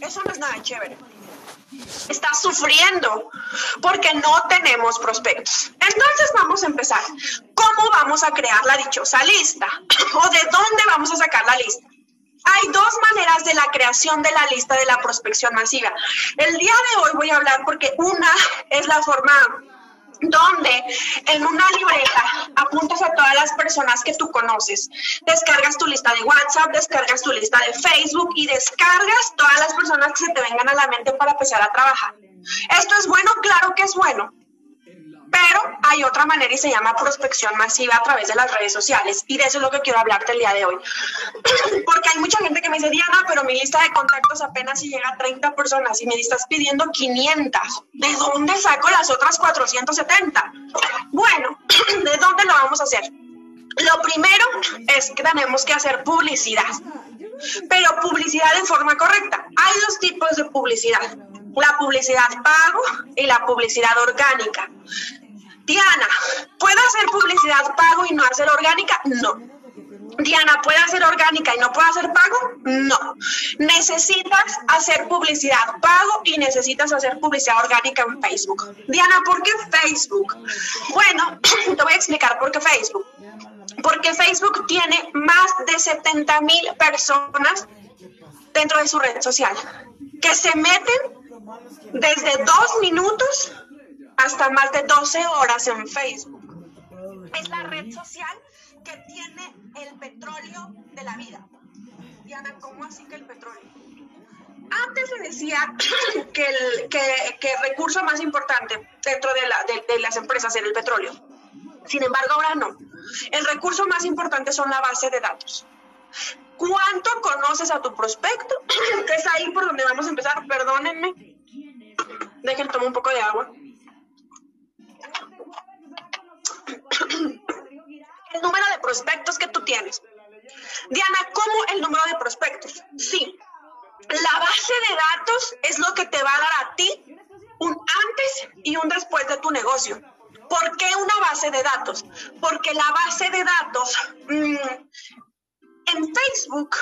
Eso no es nada chévere. Estás sufriendo porque no tenemos prospectos. Entonces vamos a empezar. ¿Cómo vamos a crear la dichosa lista? ¿O de dónde vamos a sacar la lista? Hay dos maneras de la creación de la lista de la prospección masiva. El día de hoy voy a hablar porque una es la forma donde en una libreta apuntas a todas las personas que tú conoces. Descargas tu lista de WhatsApp, descargas tu lista de Facebook y descargas todas las personas que se te vengan a la mente para empezar a trabajar. ¿Esto es bueno? Claro que es bueno. Pero hay otra manera y se llama prospección masiva a través de las redes sociales. Y de eso es lo que quiero hablarte el día de hoy. Porque hay mucha gente que me dice, Diana, pero mi lista de contactos apenas si llega a 30 personas y me estás pidiendo 500. ¿De dónde saco las otras 470? Bueno, ¿de dónde lo vamos a hacer? Lo primero es que tenemos que hacer publicidad. Pero publicidad de forma correcta. Hay dos tipos de publicidad la publicidad pago y la publicidad orgánica. Diana, ¿puedo hacer publicidad pago y no hacer orgánica? No. Diana, ¿puede hacer orgánica y no puede hacer pago? No. Necesitas hacer publicidad pago y necesitas hacer publicidad orgánica en Facebook. Diana, ¿por qué Facebook? Bueno, te voy a explicar por qué Facebook. Porque Facebook tiene más de 70 mil personas dentro de su red social que se meten desde dos minutos hasta más de 12 horas en Facebook. Es la red social que tiene el petróleo de la vida. Diana, ¿cómo así que el petróleo? Antes se decía que el, que, recurso más importante dentro de, la, de las empresas era el petróleo. Sin embargo, ahora no. El recurso más importante son la base de datos. ¿Cuánto conoces a tu prospecto? es ahí por donde vamos a empezar. Perdónenme, Dejen tomar un poco de agua. El número de prospectos que tú tienes. Diana, ¿cómo el número de prospectos? Sí, la base de datos es lo que te va a dar a ti un antes y un después de tu negocio. ¿Por qué una base de datos? Porque la base de datos mm, en Facebook,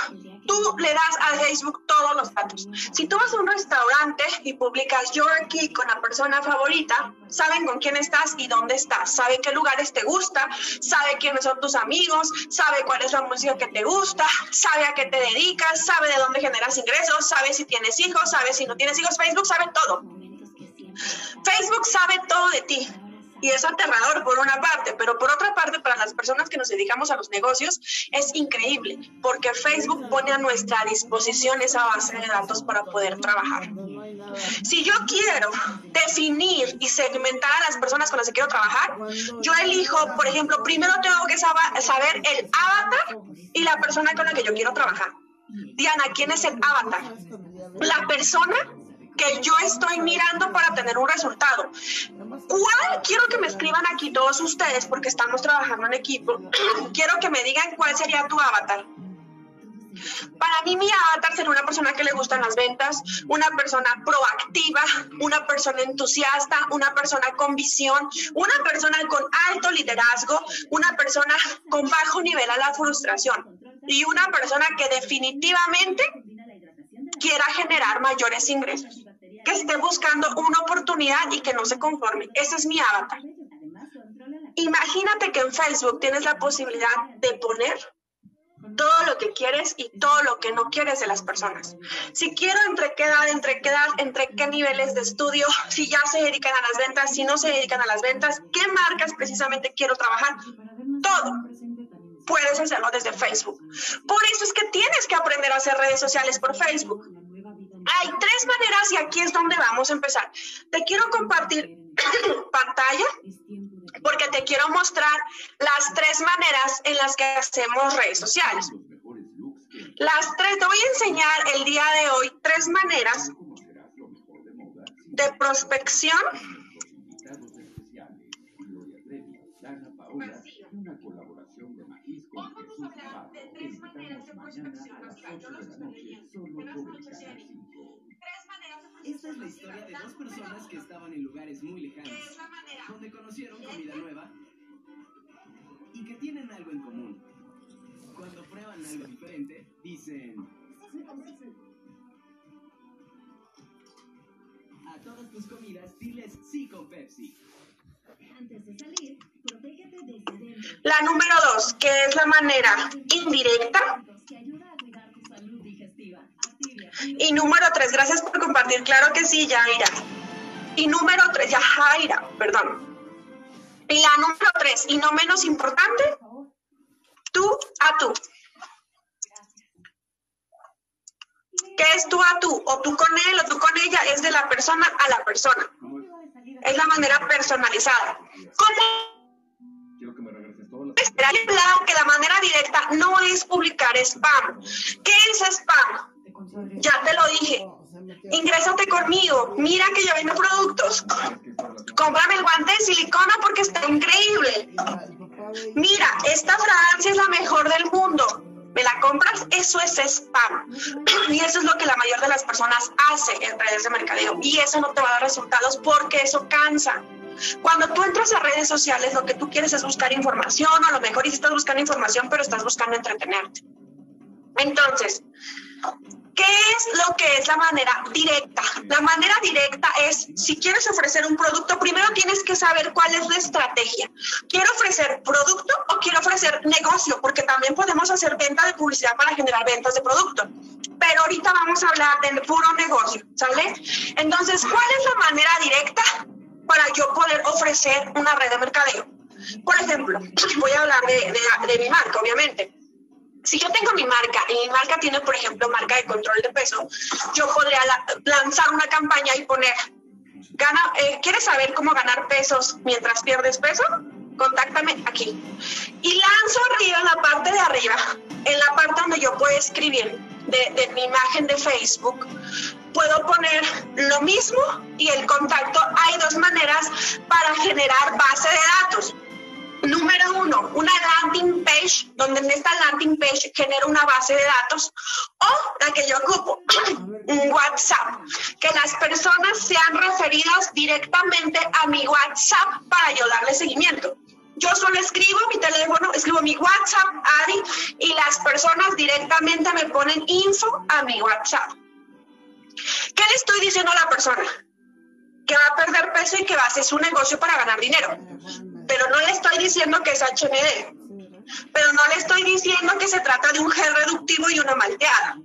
tú le das a Facebook todos los datos. Si tú vas a un restaurante y publicas yo aquí con la persona favorita, saben con quién estás y dónde estás, sabe qué lugares te gusta, sabe quiénes son tus amigos, sabe cuál es la música que te gusta, sabe a qué te dedicas, sabe de dónde generas ingresos, sabe si tienes hijos, sabe si no tienes hijos. Facebook sabe todo. Facebook sabe todo de ti y es aterrador por una parte, pero por otra parte, para las personas que nos dedicamos a los negocios, es increíble, porque Facebook pone a nuestra disposición esa base de datos para poder trabajar. Si yo quiero definir y segmentar a las personas con las que quiero trabajar, yo elijo, por ejemplo, primero tengo que saber el avatar y la persona con la que yo quiero trabajar. Diana, ¿quién es el avatar? La persona que yo estoy mirando para tener un resultado. ¿Cuál? Quiero que me escriban aquí todos ustedes porque estamos trabajando en equipo. Quiero que me digan cuál sería tu avatar. Para mí mi avatar sería una persona que le gustan las ventas, una persona proactiva, una persona entusiasta, una persona con visión, una persona con alto liderazgo, una persona con bajo nivel a la frustración y una persona que definitivamente quiera generar mayores ingresos, que esté buscando una oportunidad y que no se conforme. Ese es mi avatar. Imagínate que en Facebook tienes la posibilidad de poner todo lo que quieres y todo lo que no quieres de las personas. Si quiero entre qué edad, entre qué edad, entre qué niveles de estudio, si ya se dedican a las ventas, si no se dedican a las ventas, qué marcas precisamente quiero trabajar, todo puedes hacerlo desde Facebook. Por eso es que tienes que aprender a hacer redes sociales por Facebook. Hay tres maneras y aquí es donde vamos a empezar. Te quiero compartir pantalla porque te quiero mostrar las tres maneras en las que hacemos redes sociales. Las tres, te voy a enseñar el día de hoy tres maneras de prospección Esta es la historia de dos personas que estaban en lugares muy lejanos, donde conocieron comida nueva y que tienen algo en común. Cuando prueban algo diferente, dicen... todas tus comidas, diles sí con Pepsi. Antes de salir, protégete desde dentro. La número dos, que es la manera indirecta. Y número tres, gracias por compartir. Claro que sí, Yaira. Y número tres, ya Jaira, perdón. Y la número tres, y no menos importante, tú a tú. ¿Qué es tú a tú? O tú con él o tú con ella, es de la persona a la persona. Es la manera personalizada. ¿Cómo? Que la manera directa no es publicar spam. ¿Qué es spam? Ya te lo dije. Ingrésate conmigo. Mira que yo vendo productos. Cómprame el guante de silicona porque está increíble. Mira, esta fragancia es la mejor del mundo. ¿Me la compras? Eso es spam. Y eso es lo que la mayoría de las personas hace en redes de mercadeo. Y eso no te va a dar resultados porque eso cansa. Cuando tú entras a redes sociales, lo que tú quieres es buscar información, a lo mejor estás buscando información, pero estás buscando entretenerte. Entonces, ¿Qué es lo que es la manera directa? La manera directa es, si quieres ofrecer un producto, primero tienes que saber cuál es la estrategia. ¿Quiero ofrecer producto o quiero ofrecer negocio? Porque también podemos hacer venta de publicidad para generar ventas de producto. Pero ahorita vamos a hablar del puro negocio, ¿sale? Entonces, ¿cuál es la manera directa para yo poder ofrecer una red de mercadeo? Por ejemplo, voy a hablar de, de, de mi marca, obviamente si yo tengo mi marca y mi marca tiene, por ejemplo, marca de control de peso, yo podría lanzar una campaña y poner, gana, eh, ¿quieres saber cómo ganar pesos mientras pierdes peso? Contáctame aquí. Y lanzo arriba, en la parte de arriba, en la parte donde yo puedo escribir de, mi imagen de Facebook, puedo poner lo mismo y el contacto. Hay dos maneras para generar base de datos Número uno, una landing page, donde en esta landing page genero una base de datos o la que yo ocupo, un WhatsApp, que las personas sean referidas directamente a mi WhatsApp para yo darle seguimiento. Yo solo escribo mi teléfono, escribo mi WhatsApp, Ari, y las personas directamente me ponen info a mi WhatsApp. ¿Qué le estoy diciendo a la persona? Que va a perder peso y que va a hacer su negocio para ganar dinero pero no le estoy diciendo que es HMD, pero no le estoy diciendo que se trata de un gel reductivo y una malteada.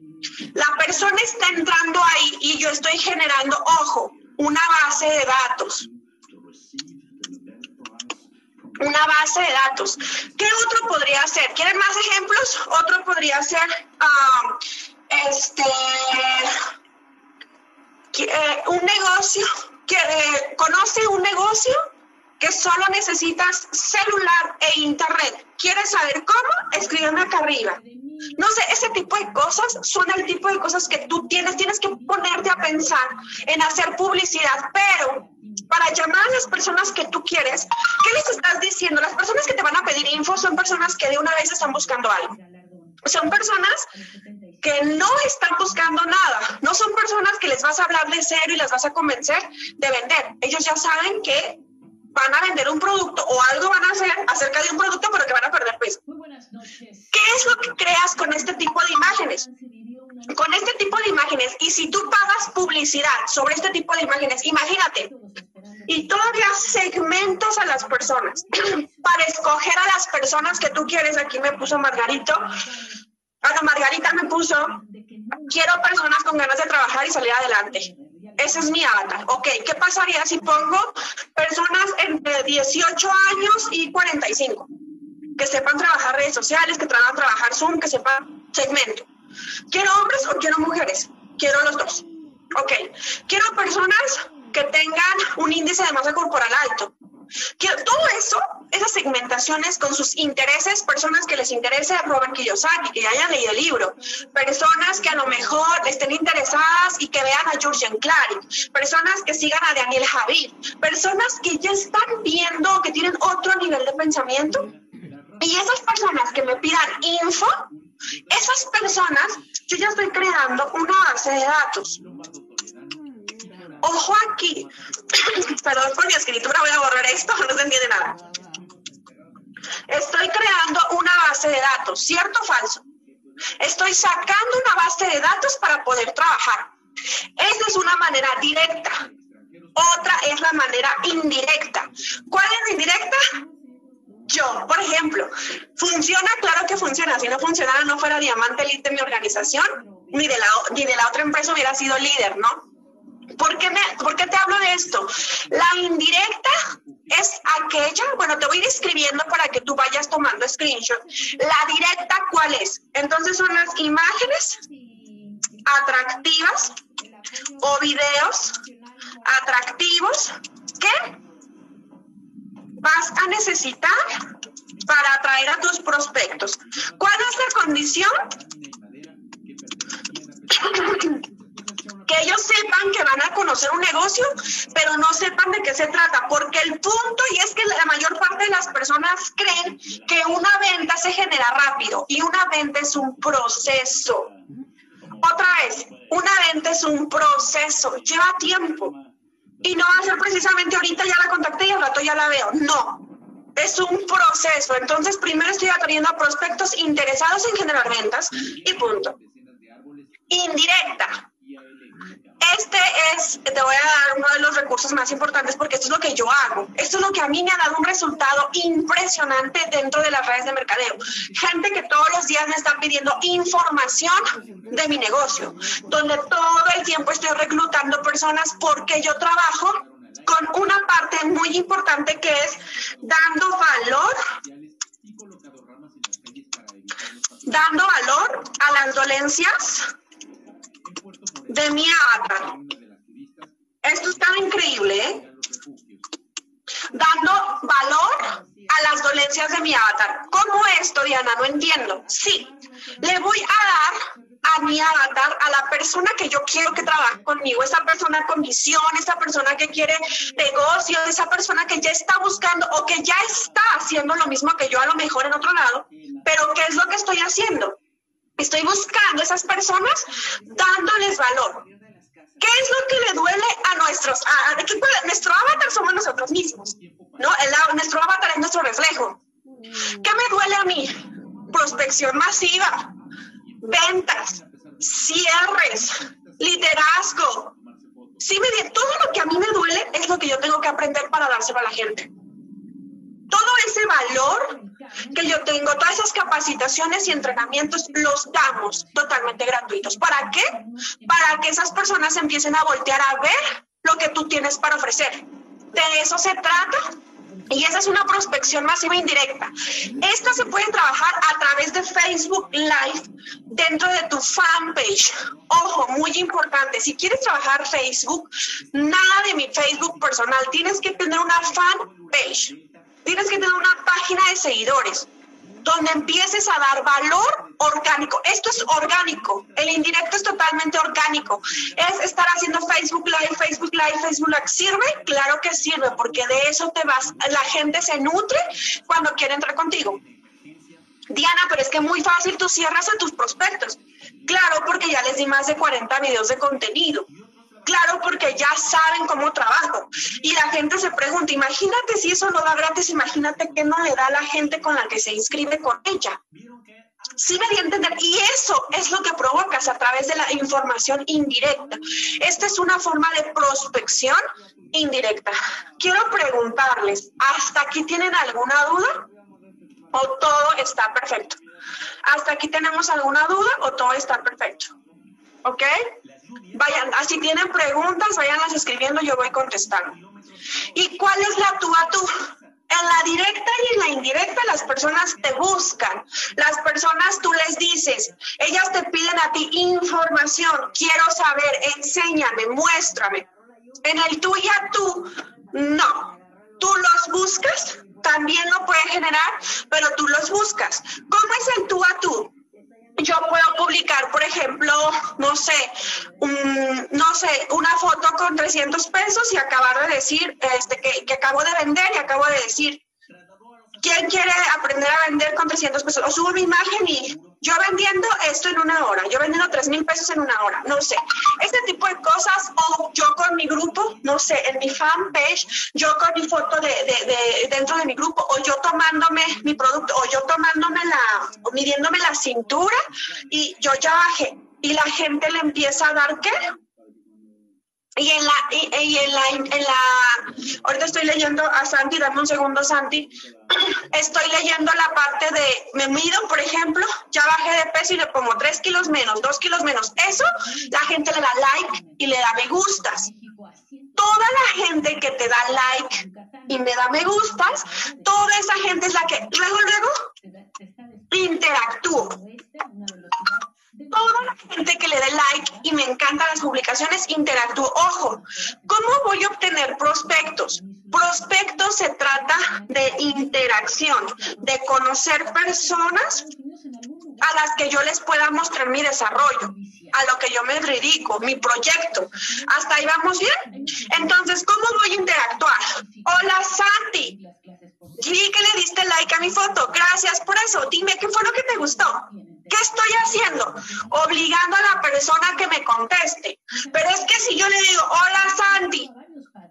La persona está entrando ahí y yo estoy generando, ojo, una base de datos. Una base de datos. ¿Qué otro podría ser? ¿Quieren más ejemplos? Otro podría ser, um, este, eh, un negocio, que eh, conoce un negocio que solo necesitas celular e internet. ¿Quieres saber cómo? Escríbeme acá arriba. No sé, ese tipo de cosas son el tipo de cosas que tú tienes, tienes que ponerte a pensar en hacer publicidad, pero para llamar a las personas que tú quieres, ¿qué les estás diciendo? Las personas que te van a pedir info son personas que de una vez están buscando algo. Son personas que no están buscando nada. No son personas que les vas a hablar de cero y las vas a convencer de vender. Ellos ya saben que van a vender un producto o algo van a hacer acerca de un producto, pero que van a perder peso. ¿Qué es lo que creas con este tipo de imágenes? Con este tipo de imágenes, y si tú pagas publicidad sobre este tipo de imágenes, imagínate, y todavía segmentos a las personas para escoger a las personas que tú quieres. Aquí me puso Margarito. Bueno, Margarita me puso, quiero personas con ganas de trabajar y salir adelante. Ese es mi avatar. Ok, ¿qué pasaría si pongo personas entre 18 años y 45? Que sepan trabajar redes sociales, que sepan trabajar Zoom, que sepan segmento. ¿Quiero hombres o quiero mujeres? Quiero los dos. Ok, quiero personas que tengan un índice de masa corporal alto, todo eso, esas segmentaciones con sus intereses, personas que les interese Robert Kiyosaki, que ya hayan leído el libro, personas que a lo mejor estén interesadas y que vean a Jurgen Clary, personas que sigan a Daniel Javid, personas que ya están viendo, que tienen otro nivel de pensamiento. Y esas personas que me pidan info, esas personas, yo ya estoy creando una base de datos Ojo aquí. Perdón por mi escritura, voy a borrar esto, no se entiende nada. Estoy creando una base de datos, ¿cierto o falso? Estoy sacando una base de datos para poder trabajar. Esa es una manera directa. Otra es la manera indirecta. ¿Cuál es la indirecta? Yo, por ejemplo, ¿funciona? Claro que funciona. Si no funcionara, no fuera diamante elite de mi organización, ni de, la, ni de la otra empresa hubiera sido líder, ¿no? ¿Por qué, me, ¿Por qué te hablo de esto? La indirecta es aquella, bueno, te voy a ir escribiendo para que tú vayas tomando screenshot. La directa, ¿cuál es? Entonces son las imágenes atractivas o videos atractivos que vas a necesitar para atraer a tus prospectos. ¿Cuál es la condición? que ellos sepan que van a conocer un negocio, pero no sepan de qué se trata, porque el punto, y es que la mayor parte de las personas creen que una venta se genera rápido y una venta es un proceso. Otra vez, una venta es un proceso, lleva tiempo. Y no va a ser precisamente ahorita ya la contacté y al rato ya la veo. No, es un proceso. Entonces, primero estoy atrayendo a prospectos interesados en generar ventas y punto. Indirecta. Este es, te voy a dar uno de los recursos más importantes porque esto es lo que yo hago. Esto es lo que a mí me ha dado un resultado impresionante dentro de las redes de mercadeo. Gente que todos los días me está pidiendo información de mi negocio, donde todo el tiempo estoy reclutando personas porque yo trabajo con una parte muy importante que es dando valor dando valor a las dolencias de mi avatar. Esto está increíble, ¿eh? Dando valor a las dolencias de mi avatar. ¿Cómo esto, Diana? No entiendo. Sí, le voy a dar a mi avatar, a la persona que yo quiero que trabaje conmigo, esa persona con visión, esa persona que quiere negocio, esa persona que ya está buscando o que ya está haciendo lo mismo que yo a lo mejor en otro lado, pero ¿qué es lo que estoy haciendo? Estoy buscando a esas personas dándoles valor. ¿Qué es lo que le duele a nuestros, a, nuestro avatar somos nosotros mismos, ¿no? El, nuestro avatar es nuestro reflejo. ¿Qué me duele a mí? Prospección masiva, ventas, cierres, liderazgo. Sí, me, todo lo que a mí me duele es lo que yo tengo que aprender para dárselo a la gente. Todo ese valor que yo tengo, todas esas capacitaciones y entrenamientos los damos totalmente gratuitos. ¿Para qué? Para que esas personas empiecen a voltear a ver lo que tú tienes para ofrecer. De eso se trata y esa es una prospección masiva indirecta. Esta se puede trabajar a través de Facebook Live dentro de tu fanpage. Ojo, muy importante, si quieres trabajar Facebook, nada de mi Facebook personal, tienes que tener una fanpage tienes que tener una página de seguidores donde empieces a dar valor orgánico. Esto es orgánico. El indirecto es totalmente orgánico. Es estar haciendo Facebook Live, Facebook Live, Facebook Live. ¿Sirve? Claro que sirve, porque de eso te vas. La gente se nutre cuando quiere entrar contigo. Diana, pero es que muy fácil, tú cierras a tus prospectos. Claro, porque ya les di más de 40 videos de contenido. Claro, porque ya saben cómo trabajo. Y la gente se pregunta, imagínate si eso no da gratis, imagínate qué no le da a la gente con la que se inscribe con ella. Sí me di a entender. Y eso es lo que provocas a través de la información indirecta. Esta es una forma de prospección indirecta. Quiero preguntarles, ¿hasta aquí tienen alguna duda? ¿O todo está perfecto? ¿Hasta aquí tenemos alguna duda o todo está perfecto? ¿Ok? Vayan, así tienen preguntas, vayanlas escribiendo, yo voy contestando. ¿Y cuál es la tú a tú? En la directa y en la indirecta las personas te buscan. Las personas tú les dices, ellas te piden a ti información, quiero saber, enséñame, muéstrame. En el tú y a tú, no. Tú los buscas, también lo puedes generar, pero tú los buscas. ¿Cómo es el tú a tú? Yo puedo publicar, por ejemplo, no sé, no sé, una foto con 300 pesos y acabar de decir este, que, que acabo de vender y acabo de decir, ¿quién quiere aprender a vender con 300 pesos? O subo mi imagen y yo vendiendo esto en una hora, yo vendiendo 3 mil pesos en una hora, no sé. Este tipo de cosas, o yo con mi grupo, no sé, en mi fanpage, yo con mi foto de, de, dentro de mi grupo, o yo tomándome mi producto, o yo tomándome la, o midiéndome la cintura y yo ya bajé. Y la gente le empieza a dar qué? Y en la, y, la, en la, ahorita estoy leyendo a Santi, dame un segundo, Santi. Estoy leyendo la parte de, me mido, por ejemplo, ya bajé de peso y le pongo tres kilos menos, dos kilos menos. Eso, la gente le da like y le da me gustas. Toda la gente que te da like y me da me gustas, toda esa gente es la que luego, luego interactúo toda la gente que le dé like y me encantan las publicaciones, interactúo. Ojo, ¿cómo voy a obtener prospectos? Prospectos se trata de interacción, de conocer personas a las que yo les pueda mostrar mi desarrollo, a lo que yo me dedico, mi proyecto. ¿Hasta ahí vamos bien? Entonces, ¿cómo voy a interactuar? Hola Santi, vi que le diste like a mi foto, gracias por eso. Dime qué fue lo que te gustó. ¿Qué estoy haciendo? Obligando a la persona que me conteste. Pero es que si yo le digo, hola Sandy,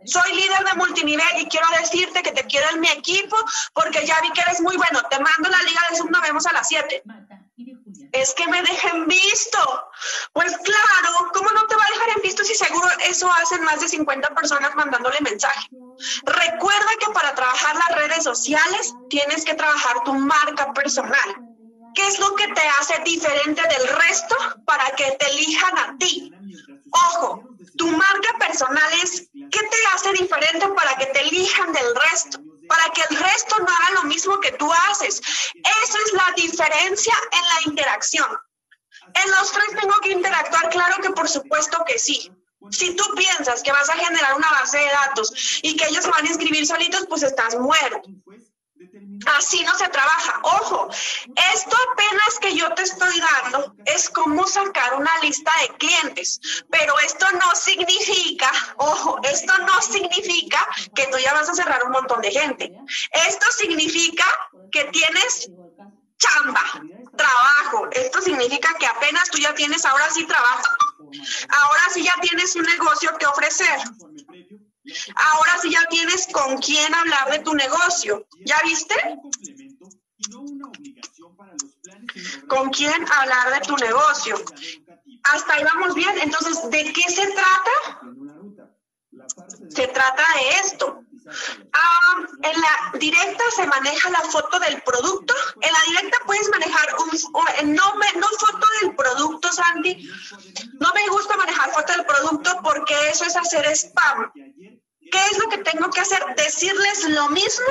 soy líder de multinivel y quiero decirte que te quiero en mi equipo porque ya vi que eres muy bueno, te mando la liga de Zoom, nos vemos a las 7. Es que me dejen visto. Pues claro, ¿cómo no te va a dejar en visto si seguro eso hacen más de 50 personas mandándole mensaje? Recuerda que para trabajar las redes sociales tienes que trabajar tu marca personal. ¿Qué es lo que te hace diferente del resto para que te elijan a ti? Ojo, tu marca personal es ¿qué te hace diferente para que te elijan del resto? Para que el resto no haga lo mismo que tú haces. Esa es la diferencia en la interacción. En los tres tengo que interactuar, claro que por supuesto que sí. Si tú piensas que vas a generar una base de datos y que ellos van a inscribir solitos, pues estás muerto. Así no se trabaja. Ojo, esto apenas que yo te estoy dando es como sacar una lista de clientes, pero esto no significa, ojo, esto no significa que tú ya vas a cerrar un montón de gente. Esto significa que tienes chamba, trabajo. Esto significa que apenas tú ya tienes, ahora sí trabajo. Ahora sí ya tienes un negocio que ofrecer. Ahora sí ya tienes con quién hablar de tu negocio. ¿Ya viste? ¿Con quién hablar de tu negocio? Hasta ahí vamos bien. Entonces, ¿de qué se trata? Se trata de esto. Ah, en la directa se maneja la foto del producto. En la directa puedes manejar un, no, no foto del producto, Sandy. No me gusta manejar foto del producto porque eso es hacer spam. ¿Qué es lo que tengo que hacer? Decirles lo mismo,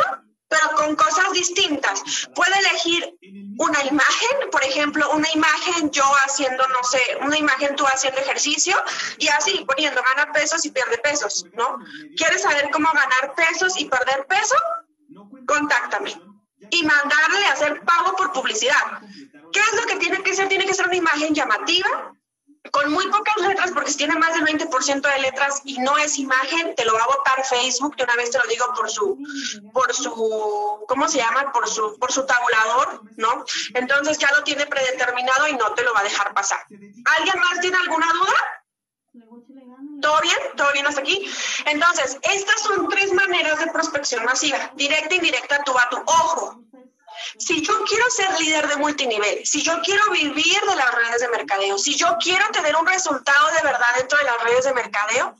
pero con cosas distintas. Puede elegir una imagen, por ejemplo, una imagen yo haciendo, no sé, una imagen tú haciendo ejercicio y así poniendo gana pesos y pierde pesos, ¿no? ¿Quieres saber cómo ganar pesos y perder peso? Contáctame y mandarle a hacer pago por publicidad. ¿Qué es lo que tiene que ser? Tiene que ser una imagen llamativa, con muy pocas letras, porque si tiene más del 20% de letras y no es imagen, te lo va a votar Facebook, de una vez te lo digo por su, por su, ¿cómo se llama? Por su, por su tabulador, ¿no? Entonces ya lo tiene predeterminado y no te lo va a dejar pasar. ¿Alguien más tiene alguna duda? ¿Todo bien? ¿Todo bien hasta aquí? Entonces, estas son tres maneras de prospección masiva, directa, indirecta, tú a tu ojo. Si yo quiero ser líder de multinivel, si yo quiero vivir de las redes de mercadeo, si yo quiero tener un resultado de verdad dentro de las redes de mercadeo,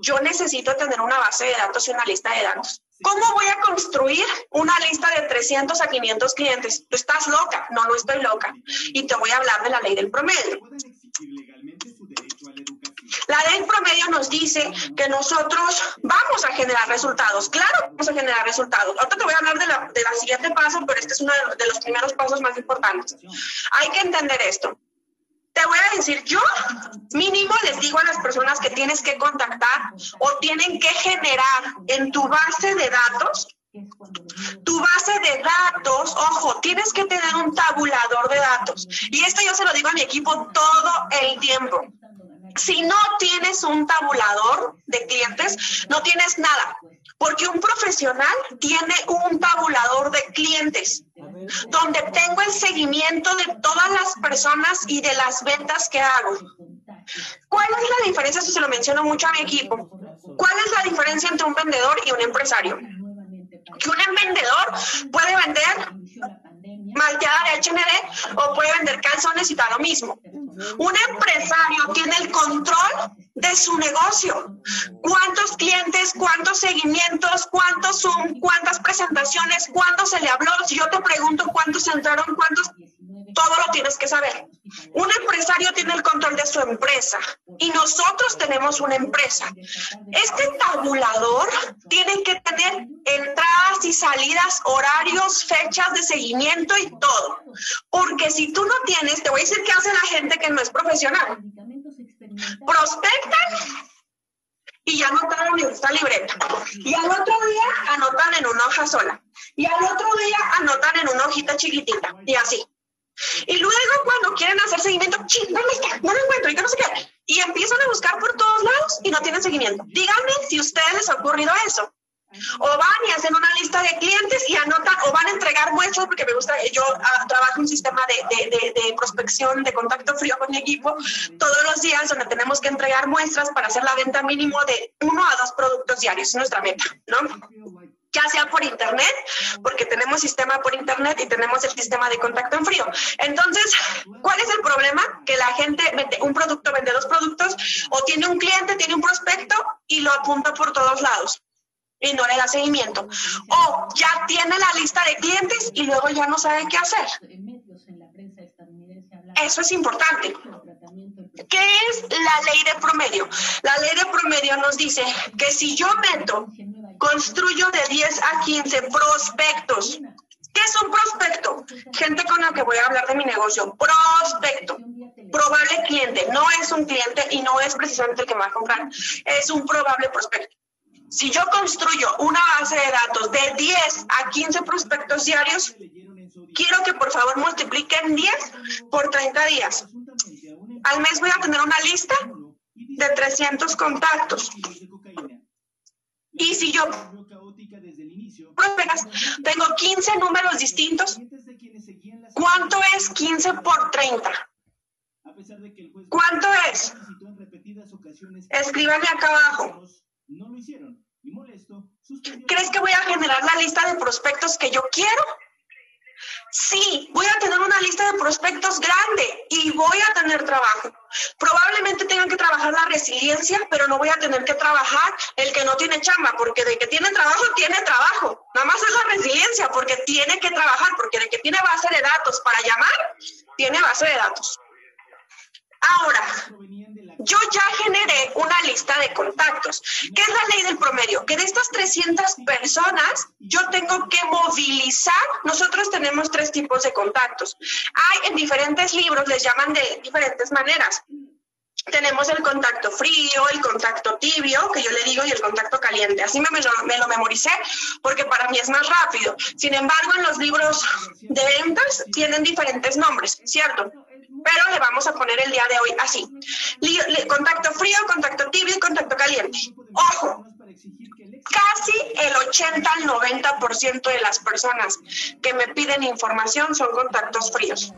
yo necesito tener una base de datos y una lista de datos. ¿Cómo voy a construir una lista de 300 a 500 clientes? Tú estás loca. No, no estoy loca. Y te voy a hablar de la ley del promedio. La ley promedio nos dice que nosotros vamos a generar resultados. Claro, vamos a generar resultados. Ahorita te voy a hablar de la, de la siguiente paso, pero este es uno de los primeros pasos más importantes. Hay que entender esto. Te voy a decir, yo mínimo les digo a las personas que tienes que contactar o tienen que generar en tu base de datos tu base de datos, ojo, tienes que tener un tabulador de datos. Y esto yo se lo digo a mi equipo todo el tiempo. Si no tienes un tabulador de clientes, no tienes nada, porque un profesional tiene un tabulador de clientes, donde tengo el seguimiento de todas las personas y de las ventas que hago. ¿Cuál es la diferencia? Esto se lo menciono mucho a mi equipo. ¿Cuál es la diferencia entre un vendedor y un empresario? Que un vendedor puede vender malteada de HND o puede vender calzones y da lo mismo. Un empresario tiene el control de su negocio. ¿Cuántos clientes, cuántos seguimientos, cuántos Zoom, cuántas presentaciones, cuándo se le habló? Si yo te pregunto cuántos entraron, cuántos todo lo tienes que saber. Un empresario tiene el control de su empresa y nosotros tenemos una empresa. Este tabulador tiene que tener entradas y salidas, horarios, fechas de seguimiento y todo. Porque si tú no tienes, te voy a decir qué hace la gente que no es profesional. Prospectan y ya anotaron en esta libreta. Y al otro día anotan en una hoja sola. Y al otro día anotan en una hojita chiquitita. Y así. Y luego cuando quieren hacer seguimiento, ¿dónde está? No lo encuentro y no sé qué. Y empiezan a buscar por todos lados y no tienen seguimiento. Díganme si a ustedes les ha ocurrido eso. O van y hacen una lista de clientes y anotan, o van a entregar muestras, porque me gusta, yo uh, trabajo un sistema de, de, de, prospección, de contacto frío con mi equipo, todos los días donde tenemos que entregar muestras para hacer la venta mínimo de uno a dos productos diarios, es nuestra meta, ¿no? Ya sea por internet, porque tenemos sistema por internet y tenemos el sistema de contacto en frío. Entonces, ¿cuál es el problema? Que la gente vende un producto, vende dos productos, o tiene un cliente, tiene un prospecto y lo apunta por todos lados y no le da seguimiento. O ya tiene la lista de clientes y luego ya no sabe qué hacer. Eso es importante. ¿Qué es la ley de promedio? La ley de promedio nos dice que si yo meto Construyo de 10 a 15 prospectos. ¿Qué es un prospecto? Gente con la que voy a hablar de mi negocio. Prospecto. Probable cliente. No es un cliente y no es precisamente el que me va a comprar. Es un probable prospecto. Si yo construyo una base de datos de 10 a 15 prospectos diarios, quiero que por favor multipliquen 10 por 30 días. Al mes voy a tener una lista de 300 contactos. Y si yo tengo 15 números distintos, ¿cuánto es 15 por 30? ¿Cuánto es? Escríbanme acá abajo. ¿Crees que voy a generar la lista de prospectos que yo quiero? Sí, voy a tener una lista de prospectos grande y voy a tener trabajo. Probablemente tengan que trabajar la resiliencia, pero no voy a tener que trabajar el que no tiene chamba, porque de que tiene trabajo, tiene trabajo. Nada más es la resiliencia, porque tiene que trabajar, porque de que tiene base de datos para llamar, tiene base de datos. Yo ya generé una lista de contactos. ¿Qué es la ley del promedio? Que de estas 300 personas, yo tengo que movilizar. Nosotros tenemos tres tipos de contactos. Hay en diferentes libros, les llaman de diferentes maneras. Tenemos el contacto frío, el contacto tibio, que yo le digo, y el contacto caliente. Así me, me, lo, memoricé porque para mí es más rápido. Sin embargo, en los libros de ventas tienen diferentes nombres, ¿cierto? Pero le vamos a poner el día de hoy así. Contacto frío, contacto tibio y contacto caliente. Ojo, casi el 80 al 90% de las personas que me piden información son contactos fríos.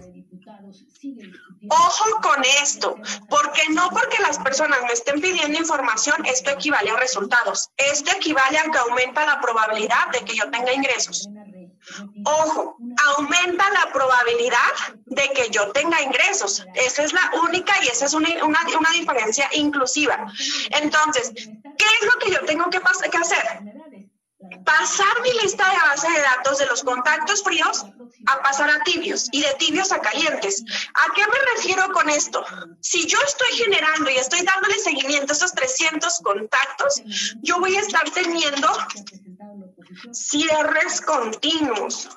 Ojo con esto, porque no porque las personas me estén pidiendo información, esto equivale a resultados. Esto equivale a que aumenta la probabilidad de que yo tenga ingresos. Ojo, aumenta la probabilidad de que yo tenga ingresos. Esa es la única y esa es una, diferencia inclusiva. Entonces, ¿qué es lo que yo tengo que, que hacer? Pasar mi lista de base de datos de los contactos fríos a pasar a tibios y de tibios a calientes. ¿A qué me refiero con esto? Si yo estoy generando y estoy dándole seguimiento a esos 300 contactos, yo voy a estar teniendo cierres continuos.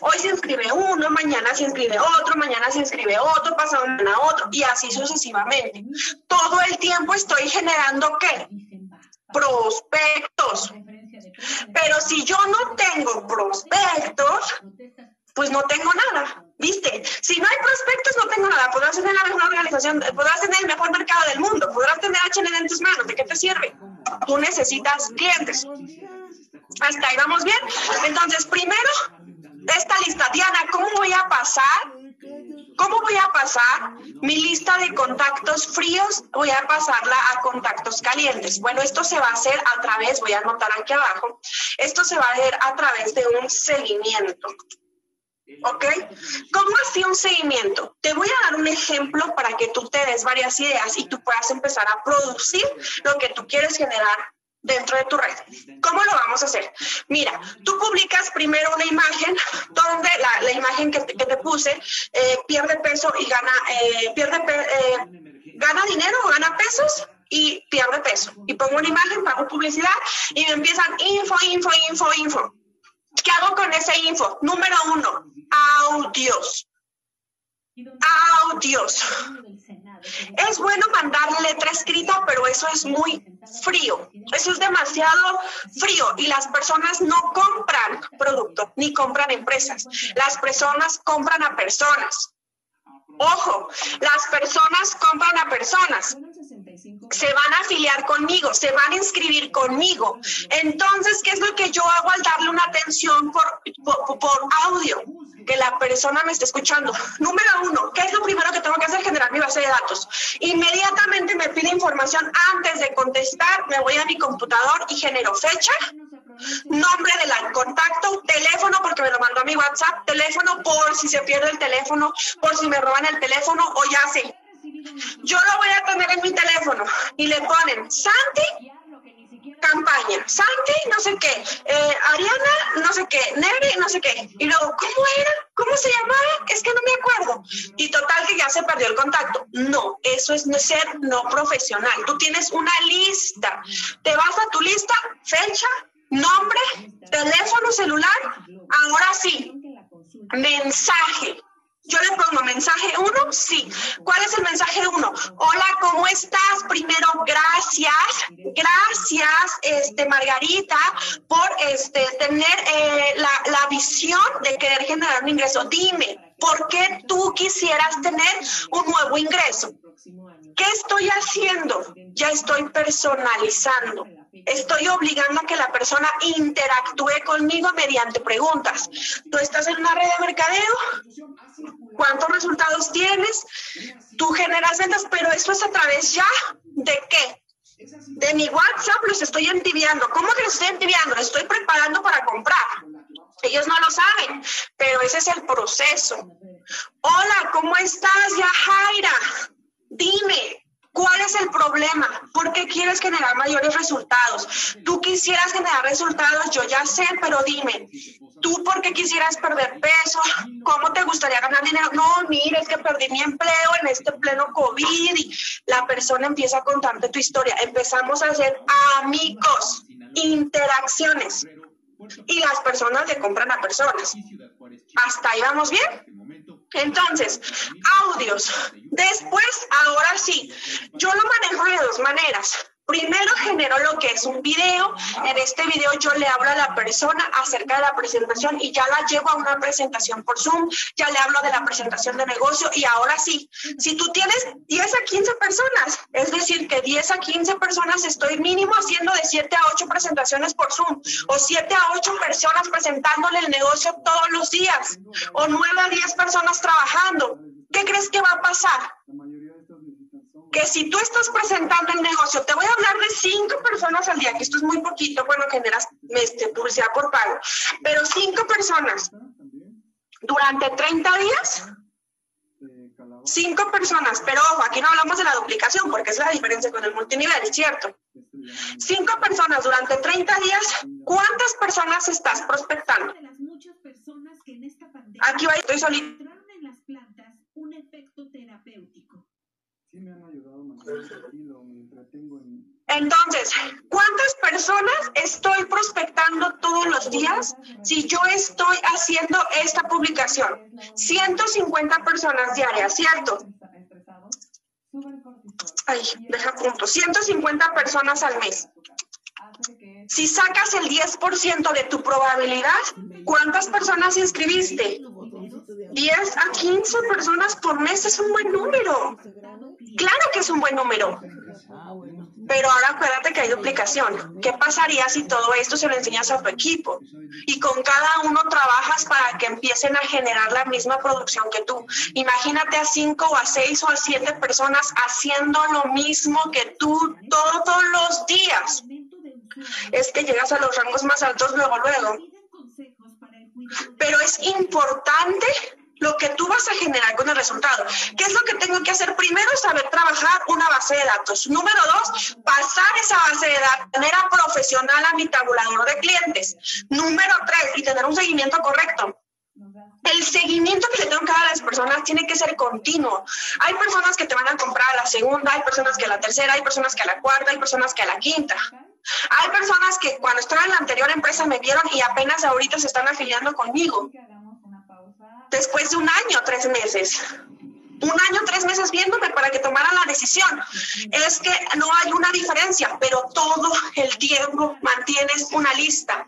Hoy se inscribe uno, mañana se inscribe otro, mañana se inscribe otro, pasado mañana otro y así sucesivamente. Todo el tiempo estoy generando qué? Prospectos. Pero si yo no tengo prospectos, pues no tengo nada. ¿Viste? Si no hay prospectos, no tengo nada. Podrás tener la mejor organización, podrás tener el mejor mercado del mundo, podrás tener HN en tus manos. ¿De qué te sirve? Tú necesitas clientes. Hasta ahí vamos bien. Entonces, primero, esta lista. Diana, ¿cómo voy a pasar? ¿Cómo voy a pasar mi lista de contactos fríos? Voy a pasarla a contactos calientes. Bueno, esto se va a hacer a través, voy a anotar aquí abajo, esto se va a hacer a través de un seguimiento. ¿Ok? ¿Cómo así un seguimiento? Te voy a dar un ejemplo para que tú te des varias ideas y tú puedas empezar a producir lo que tú quieres generar dentro de tu red. ¿Cómo lo vamos a hacer? Mira, tú publicas primero una imagen donde la, imagen que, te puse eh, pierde peso y gana, eh, pierde, eh, gana dinero o gana pesos y pierde peso. Y pongo una imagen, pago publicidad y me empiezan info, info, info, info. ¿Qué hago con ese info? Número uno, audios. Audios. Es bueno mandar letra escrita, pero eso es muy frío. Eso es demasiado frío y las personas no compran producto ni compran empresas. Las personas compran a personas. Ojo, las personas compran a personas. Se van a afiliar conmigo, se van a inscribir conmigo. Entonces, ¿qué es lo que yo hago al darle una atención por, por, audio? Que la persona me esté escuchando. Número uno, ¿qué es lo primero que tengo que hacer? Generar mi base de datos. Inmediatamente me pide información antes de contestar, me voy a mi computador y genero fecha, nombre del contacto, teléfono porque me lo mandó a mi WhatsApp, teléfono por si se pierde el teléfono, por si me roban el teléfono o ya sé. Yo lo voy a tener en mi teléfono y le ponen Santi campaña, Santi no sé qué, eh, Ariana no sé qué, Neri no sé qué. Y luego, ¿cómo era? ¿Cómo se llamaba? Es que no me acuerdo. Y total que ya se perdió el contacto. No, eso es ser no profesional. Tú tienes una lista. Te vas a tu lista, fecha, nombre, teléfono celular, ahora sí, mensaje. Yo le pongo mensaje uno, sí. ¿Cuál es el mensaje uno? Hola, ¿cómo estás? Primero, gracias, gracias, este Margarita, por este tener eh, la, la visión de querer generar un ingreso. Dime, ¿por qué tú quisieras tener un nuevo ingreso? ¿Qué estoy haciendo? Ya estoy personalizando. Estoy obligando a que la persona interactúe conmigo mediante preguntas. Tú estás en una red de mercadeo, ¿cuántos resultados tienes? Tú generas ventas, pero esto es a través ya de qué? De mi WhatsApp los estoy entibiando. ¿Cómo que los estoy entibiando? Estoy preparando para comprar. Ellos no lo saben, pero ese es el proceso. Hola, ¿cómo estás, Yajaira? Dime, ¿Cuál es el problema? ¿Por qué quieres generar mayores resultados? Tú quisieras generar resultados, yo ya sé, pero dime, ¿tú por qué quisieras perder peso? ¿Cómo te gustaría ganar dinero? No, mire, es que perdí mi empleo en este pleno COVID y la persona empieza a contarte tu historia. Empezamos a hacer amigos, interacciones y las personas le compran a personas. ¿Hasta ahí vamos bien? Entonces, audios. Después, ahora sí, yo lo manejo de dos maneras. Primero genero lo que es un video. En este video yo le hablo a la persona acerca de la presentación y ya la llevo a una presentación por Zoom, ya le hablo de la presentación de negocio y ahora sí, si tú tienes 10 a 15 personas, es decir, que 10 a 15 personas estoy mínimo haciendo de 7 a 8 presentaciones por Zoom o 7 a 8 personas presentándole el negocio todos los días o 9 a 10 personas trabajando. ¿Qué crees que va a pasar? Que si tú estás presentando el negocio, te voy a hablar de cinco personas al día, que esto es muy poquito, bueno, generas este, publicidad por pago, pero cinco personas durante 30 días, cinco personas, pero ojo, aquí no hablamos de la duplicación, porque es la diferencia con el multinivel, ¿cierto? Cinco personas durante 30 días, ¿cuántas personas estás prospectando? Aquí va, estoy solito. Entonces, ¿cuántas personas estoy prospectando todos los días si yo estoy haciendo esta publicación? 150 personas diarias, ¿cierto? Ay, deja punto. 150 personas al mes. Si sacas el 10% de tu probabilidad, ¿cuántas personas inscribiste? 10 a 15 personas por mes es un buen número. Claro que es un buen número. Pero ahora acuérdate que hay duplicación. ¿Qué pasaría si todo esto se lo enseñas a tu equipo? Y con cada uno trabajas para que empiecen a generar la misma producción que tú. Imagínate a cinco o a seis o a siete personas haciendo lo mismo que tú todos los días. Es que llegas a los rangos más altos luego, luego. pero es importante lo que tú vas a generar con el resultado. ¿Qué es lo que tengo que hacer? Primero, saber trabajar una base de datos. Número dos, pasar esa base de datos de manera profesional a mi tabulador de clientes. Número tres, y tener un seguimiento correcto. El seguimiento que le tengo que dar a las personas tiene que ser continuo. Hay personas que te van a comprar a la segunda, hay personas que a la tercera, hay personas que a la cuarta, hay personas que a la quinta. Hay personas que cuando estaba en la anterior empresa me vieron y apenas ahorita se están afiliando conmigo después de un año, tres meses. Un año, tres meses viéndome para que tomara la decisión. Es que no hay una diferencia, pero todo el tiempo mantienes una lista.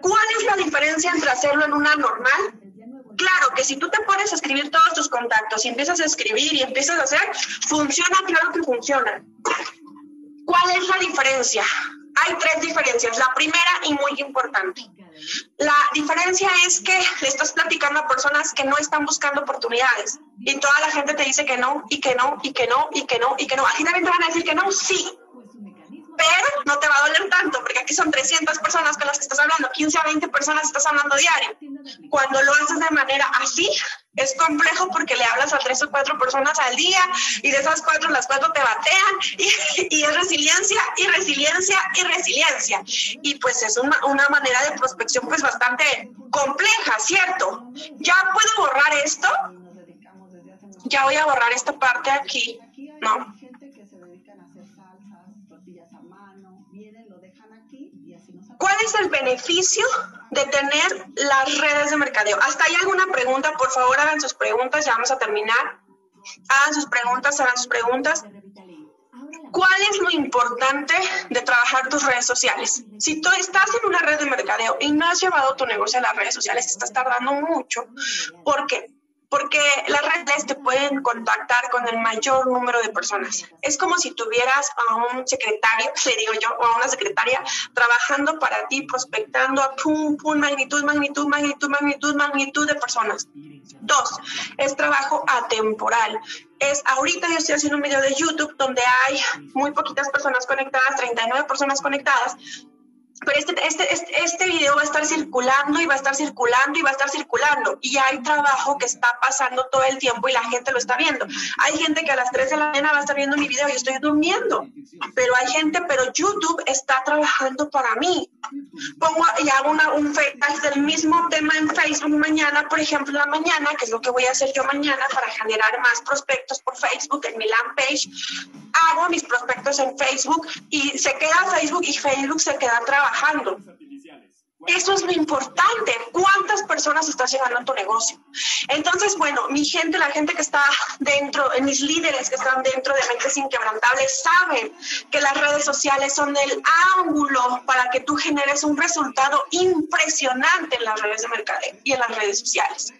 ¿Cuál es la diferencia entre hacerlo en una normal Claro que si tú te pones a escribir todos tus contactos y empiezas a escribir y empiezas a hacer, funciona, claro que funciona. ¿Cuál es la diferencia? Hay tres diferencias. La primera y muy importante. La diferencia es que le estás platicando a personas que no están buscando oportunidades y toda la gente te dice que no y que no y que no y que no y que no. Aquí también te van a decir que no, sí, pero no te va a doler tanto, porque aquí son 300 personas con las que estás hablando, 15 a 20 personas estás hablando diario. Cuando lo haces de manera así, es complejo porque le hablas a tres o cuatro personas al día y de esas cuatro, las cuatro te batean y, y es resiliencia y resiliencia y resiliencia. Y pues es una, una manera de prospección pues bastante compleja, ¿cierto? Ya puedo borrar esto. Ya voy a borrar esta parte aquí, ¿no? ¿Cuál es el beneficio de tener las redes de mercadeo? ¿Hasta hay alguna pregunta? Por favor, hagan sus preguntas, ya vamos a terminar. Hagan sus preguntas, hagan sus preguntas. ¿Cuál es lo importante de trabajar tus redes sociales? Si tú estás en una red de mercadeo y no has llevado tu negocio a las redes sociales, estás tardando mucho. ¿Por qué? Porque las redes te pueden contactar con el mayor número de personas. Es como si tuvieras a un secretario, le digo yo, o a una secretaria trabajando para ti, prospectando a pum, pum, magnitud, magnitud, magnitud, magnitud, magnitud de personas. Dos, es trabajo atemporal. Es ahorita yo estoy haciendo un video de YouTube donde hay muy poquitas personas conectadas, 39 personas conectadas, pero este, este, este, este, video va a estar circulando y va a estar circulando y va a estar circulando. Y hay trabajo que está pasando todo el tiempo y la gente lo está viendo. Hay gente que a las 3 de la mañana va a estar viendo mi video y estoy durmiendo. Pero hay gente, pero YouTube está trabajando para mí. Pongo y hago una, un del mismo tema en Facebook mañana, por ejemplo, la mañana, que es lo que voy a hacer yo mañana para generar más prospectos por Facebook en mi land page. Hago mis prospectos en Facebook y se queda Facebook y Facebook se queda trabajando eso es lo importante. ¿Cuántas personas estás llegando a tu negocio? Entonces, bueno, mi gente, la gente que está dentro, mis líderes que están dentro de Mentes Inquebrantables, saben que las redes sociales son el ángulo para que tú generes un resultado impresionante en las redes de mercadeo y en las redes sociales.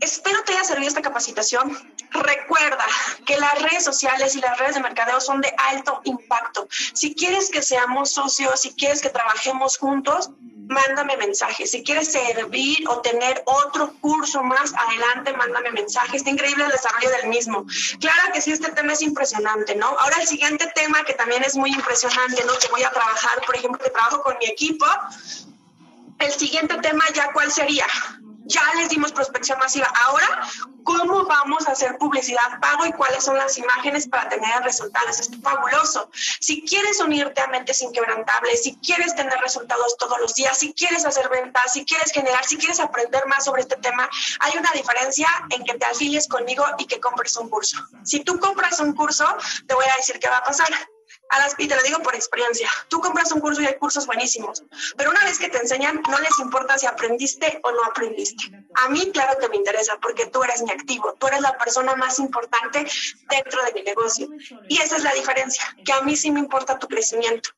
Espero te haya servido esta capacitación. Recuerda que las redes sociales y las redes de mercadeo son de alto impacto. Si quieres que seamos socios, si quieres que trabajemos juntos, mándame mensajes. Si quieres servir o tener otro curso más adelante, mándame mensajes. Está increíble el desarrollo del mismo. Claro que sí, este tema es impresionante, ¿no? Ahora el siguiente tema que también es muy impresionante, ¿no? Que voy a trabajar, por ejemplo, que trabajo con mi equipo. El siguiente tema ya, ¿cuál sería? Ya les dimos prospección masiva. Ahora, ¿cómo vamos a hacer publicidad pago y cuáles son las imágenes para tener resultados? Es fabuloso. Si quieres unirte a Mentes Inquebrantables, si quieres tener resultados todos los días, si quieres hacer ventas, si quieres generar, si quieres aprender más sobre este tema, hay una diferencia en que te afilies conmigo y que compres un curso. Si tú compras un curso, te voy a decir qué va a pasar las, y te lo digo por experiencia, tú compras un curso y hay cursos buenísimos, pero una vez que te enseñan, no les importa si aprendiste o no aprendiste. A mí, claro que me interesa, porque tú eres mi activo, tú eres la persona más importante dentro de mi negocio. Y esa es la diferencia, que a mí sí me importa tu crecimiento,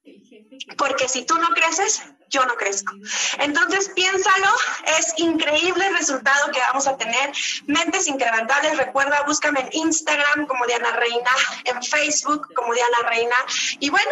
porque si tú no creces, yo no crezco. Entonces, piénsalo, es increíble el resultado que vamos a tener. Mentes incrementables, recuerda, búscame en Instagram como Diana Reina, en Facebook como Diana Reina. Y bueno,